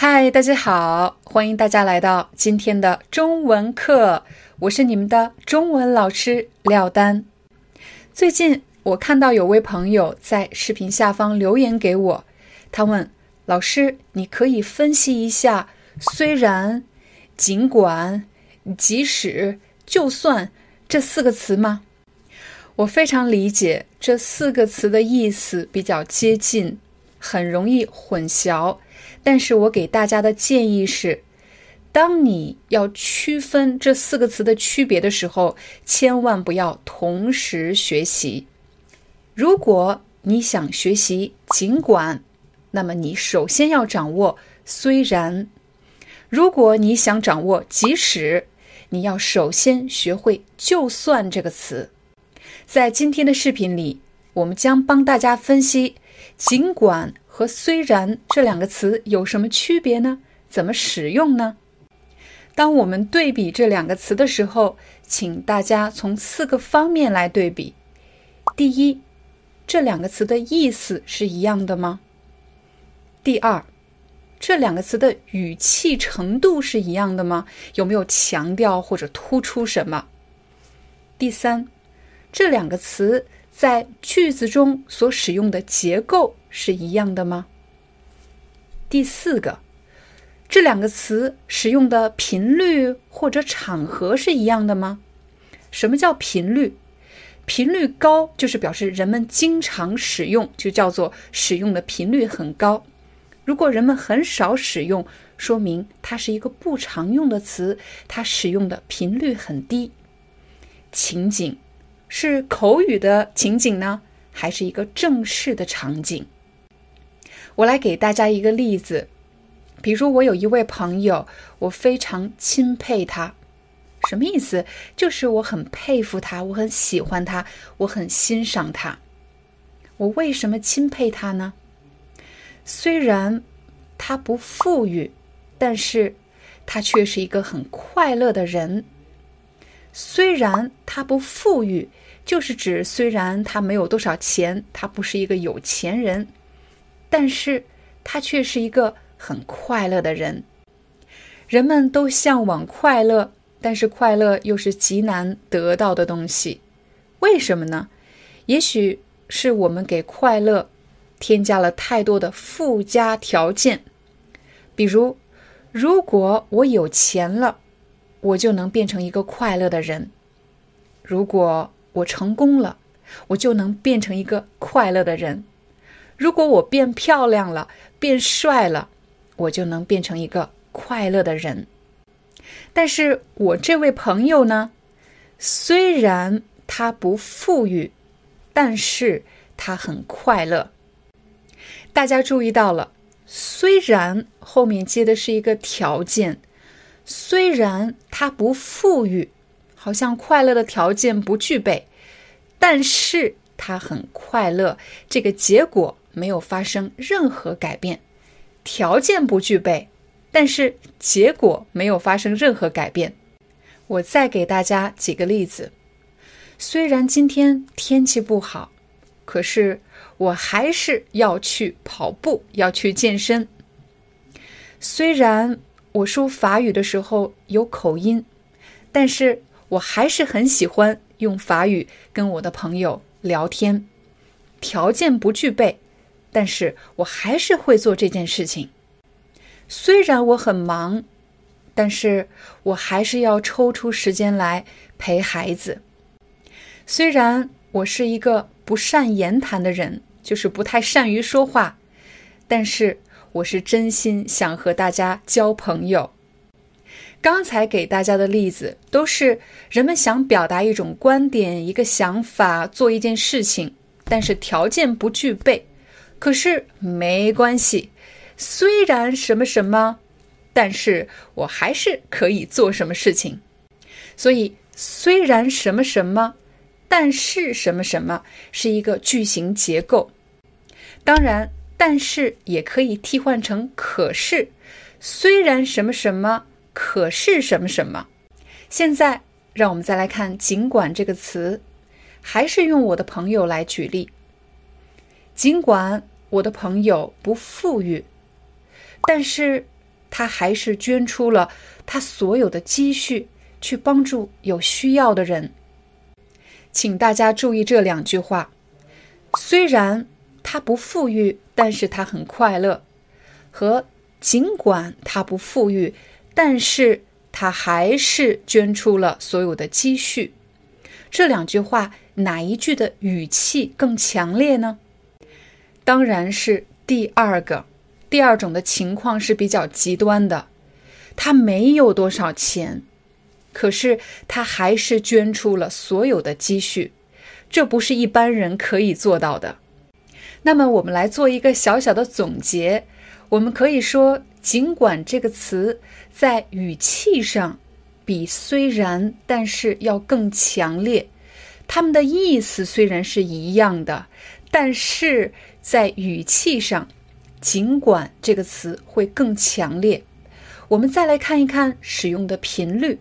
嗨，大家好，欢迎大家来到今天的中文课，我是你们的中文老师廖丹。最近我看到有位朋友在视频下方留言给我，他问老师：“你可以分析一下‘虽然’‘尽管’‘即使’‘就算’这四个词吗？”我非常理解这四个词的意思比较接近，很容易混淆。但是我给大家的建议是，当你要区分这四个词的区别的时候，千万不要同时学习。如果你想学习“尽管”，那么你首先要掌握“虽然”；如果你想掌握“即使”，你要首先学会“就算”这个词。在今天的视频里，我们将帮大家分析“尽管”。和“虽然”这两个词有什么区别呢？怎么使用呢？当我们对比这两个词的时候，请大家从四个方面来对比。第一，这两个词的意思是一样的吗？第二，这两个词的语气程度是一样的吗？有没有强调或者突出什么？第三，这两个词在句子中所使用的结构。是一样的吗？第四个，这两个词使用的频率或者场合是一样的吗？什么叫频率？频率高就是表示人们经常使用，就叫做使用的频率很高。如果人们很少使用，说明它是一个不常用的词，它使用的频率很低。情景是口语的情景呢，还是一个正式的场景？我来给大家一个例子，比如我有一位朋友，我非常钦佩他，什么意思？就是我很佩服他，我很喜欢他，我很欣赏他。我为什么钦佩他呢？虽然他不富裕，但是他却是一个很快乐的人。虽然他不富裕，就是指虽然他没有多少钱，他不是一个有钱人。但是他却是一个很快乐的人。人们都向往快乐，但是快乐又是极难得到的东西。为什么呢？也许是我们给快乐添加了太多的附加条件。比如，如果我有钱了，我就能变成一个快乐的人；如果我成功了，我就能变成一个快乐的人。如果我变漂亮了，变帅了，我就能变成一个快乐的人。但是我这位朋友呢，虽然他不富裕，但是他很快乐。大家注意到了，虽然后面接的是一个条件，虽然他不富裕，好像快乐的条件不具备，但是他很快乐。这个结果。没有发生任何改变，条件不具备，但是结果没有发生任何改变。我再给大家几个例子。虽然今天天气不好，可是我还是要去跑步，要去健身。虽然我说法语的时候有口音，但是我还是很喜欢用法语跟我的朋友聊天。条件不具备。但是我还是会做这件事情。虽然我很忙，但是我还是要抽出时间来陪孩子。虽然我是一个不善言谈的人，就是不太善于说话，但是我是真心想和大家交朋友。刚才给大家的例子都是人们想表达一种观点、一个想法、做一件事情，但是条件不具备。可是没关系，虽然什么什么，但是我还是可以做什么事情。所以，虽然什么什么，但是什么什么是一个句型结构。当然，但是也可以替换成可是。虽然什么什么，可是什么什么。现在，让我们再来看“尽管”这个词，还是用我的朋友来举例。尽管我的朋友不富裕，但是他还是捐出了他所有的积蓄去帮助有需要的人。请大家注意这两句话：虽然他不富裕，但是他很快乐。和尽管他不富裕，但是他还是捐出了所有的积蓄。这两句话哪一句的语气更强烈呢？当然是第二个。第二种的情况是比较极端的，他没有多少钱，可是他还是捐出了所有的积蓄，这不是一般人可以做到的。那么我们来做一个小小的总结。我们可以说，尽管这个词在语气上比“虽然”但是要更强烈，它们的意思虽然是一样的，但是在语气上，尽管这个词会更强烈。我们再来看一看使用的频率，“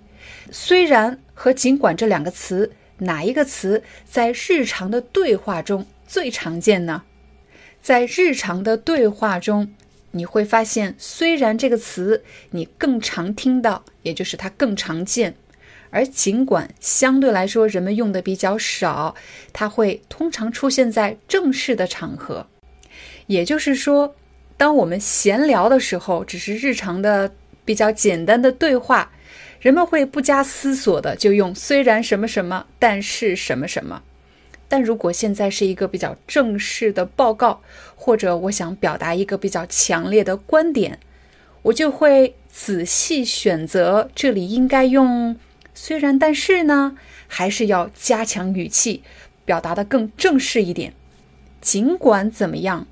虽然”和“尽管”这两个词，哪一个词在日常的对话中最常见呢？在日常的对话中。你会发现，虽然这个词你更常听到，也就是它更常见，而尽管相对来说人们用的比较少，它会通常出现在正式的场合。也就是说，当我们闲聊的时候，只是日常的比较简单的对话，人们会不加思索的就用“虽然什么什么，但是什么什么”。但如果现在是一个比较正式的报告，或者我想表达一个比较强烈的观点，我就会仔细选择这里应该用“虽然但是”呢，还是要加强语气，表达的更正式一点。尽管怎么样，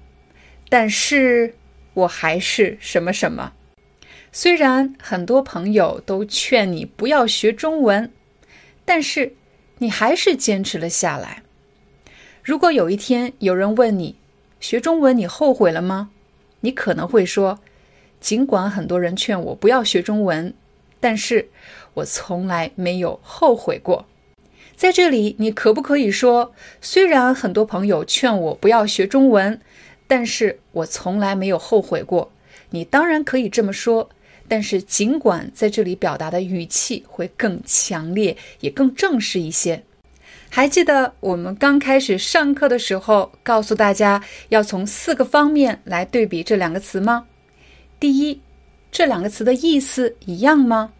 但是我还是什么什么。虽然很多朋友都劝你不要学中文，但是你还是坚持了下来。如果有一天有人问你学中文你后悔了吗？你可能会说，尽管很多人劝我不要学中文，但是我从来没有后悔过。在这里，你可不可以说，虽然很多朋友劝我不要学中文，但是我从来没有后悔过？你当然可以这么说，但是尽管在这里表达的语气会更强烈，也更正式一些。还记得我们刚开始上课的时候，告诉大家要从四个方面来对比这两个词吗？第一，这两个词的意思一样吗？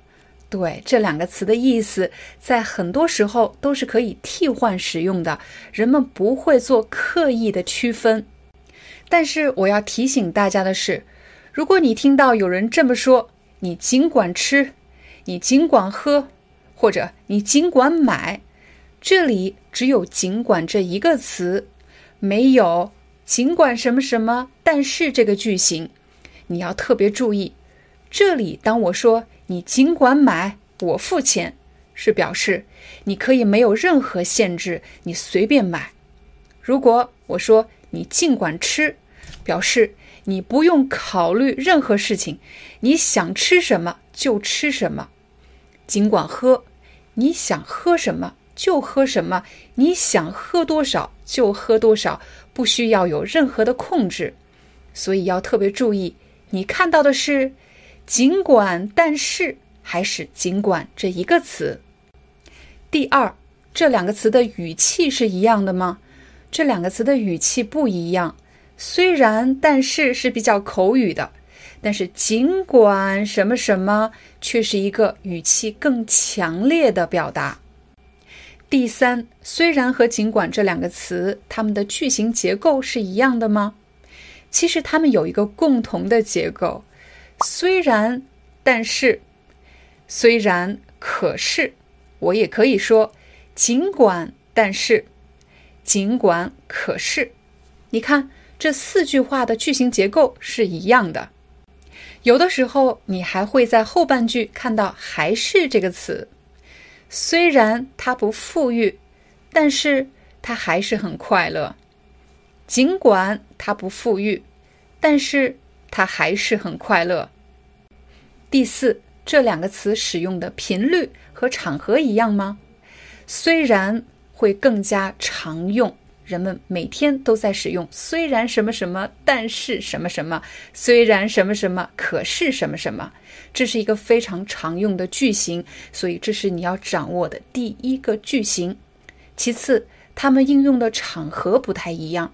对，这两个词的意思在很多时候都是可以替换使用的，人们不会做刻意的区分。但是我要提醒大家的是，如果你听到有人这么说，你尽管吃，你尽管喝，或者你尽管买。这里只有“尽管”这一个词，没有“尽管什么什么”，但是这个句型，你要特别注意。这里当我说“你尽管买，我付钱”，是表示你可以没有任何限制，你随便买。如果我说“你尽管吃”，表示你不用考虑任何事情，你想吃什么就吃什么。尽管喝，你想喝什么？就喝什么，你想喝多少就喝多少，不需要有任何的控制，所以要特别注意。你看到的是“尽管”“但是”还是“尽管”这一个词？第二，这两个词的语气是一样的吗？这两个词的语气不一样。虽然“但是”是比较口语的，但是“尽管什么什么”却是一个语气更强烈的表达。第三，虽然和尽管这两个词，它们的句型结构是一样的吗？其实它们有一个共同的结构，虽然，但是，虽然，可是，我也可以说，尽管，但是，尽管，可是，你看这四句话的句型结构是一样的。有的时候，你还会在后半句看到“还是”这个词。虽然他不富裕，但是他还是很快乐。尽管他不富裕，但是他还是很快乐。第四，这两个词使用的频率和场合一样吗？虽然会更加常用，人们每天都在使用“虽然什么什么，但是什么什么”，虽然什么什么，可是什么什么，这是一个非常常用的句型，所以这是你要掌握的第一个句型。其次，它们应用的场合不太一样。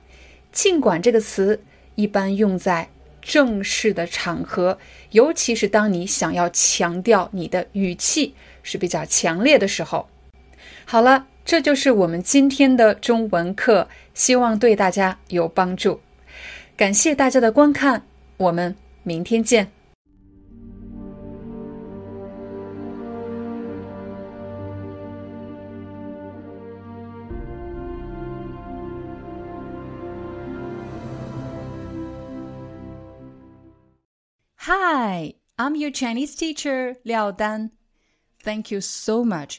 尽管这个词一般用在正式的场合，尤其是当你想要强调你的语气是比较强烈的时候。好了，这就是我们今天的中文课，希望对大家有帮助。感谢大家的观看，我们明天见。Hi, I'm your Chinese teacher, Liao Dan. Thank you so much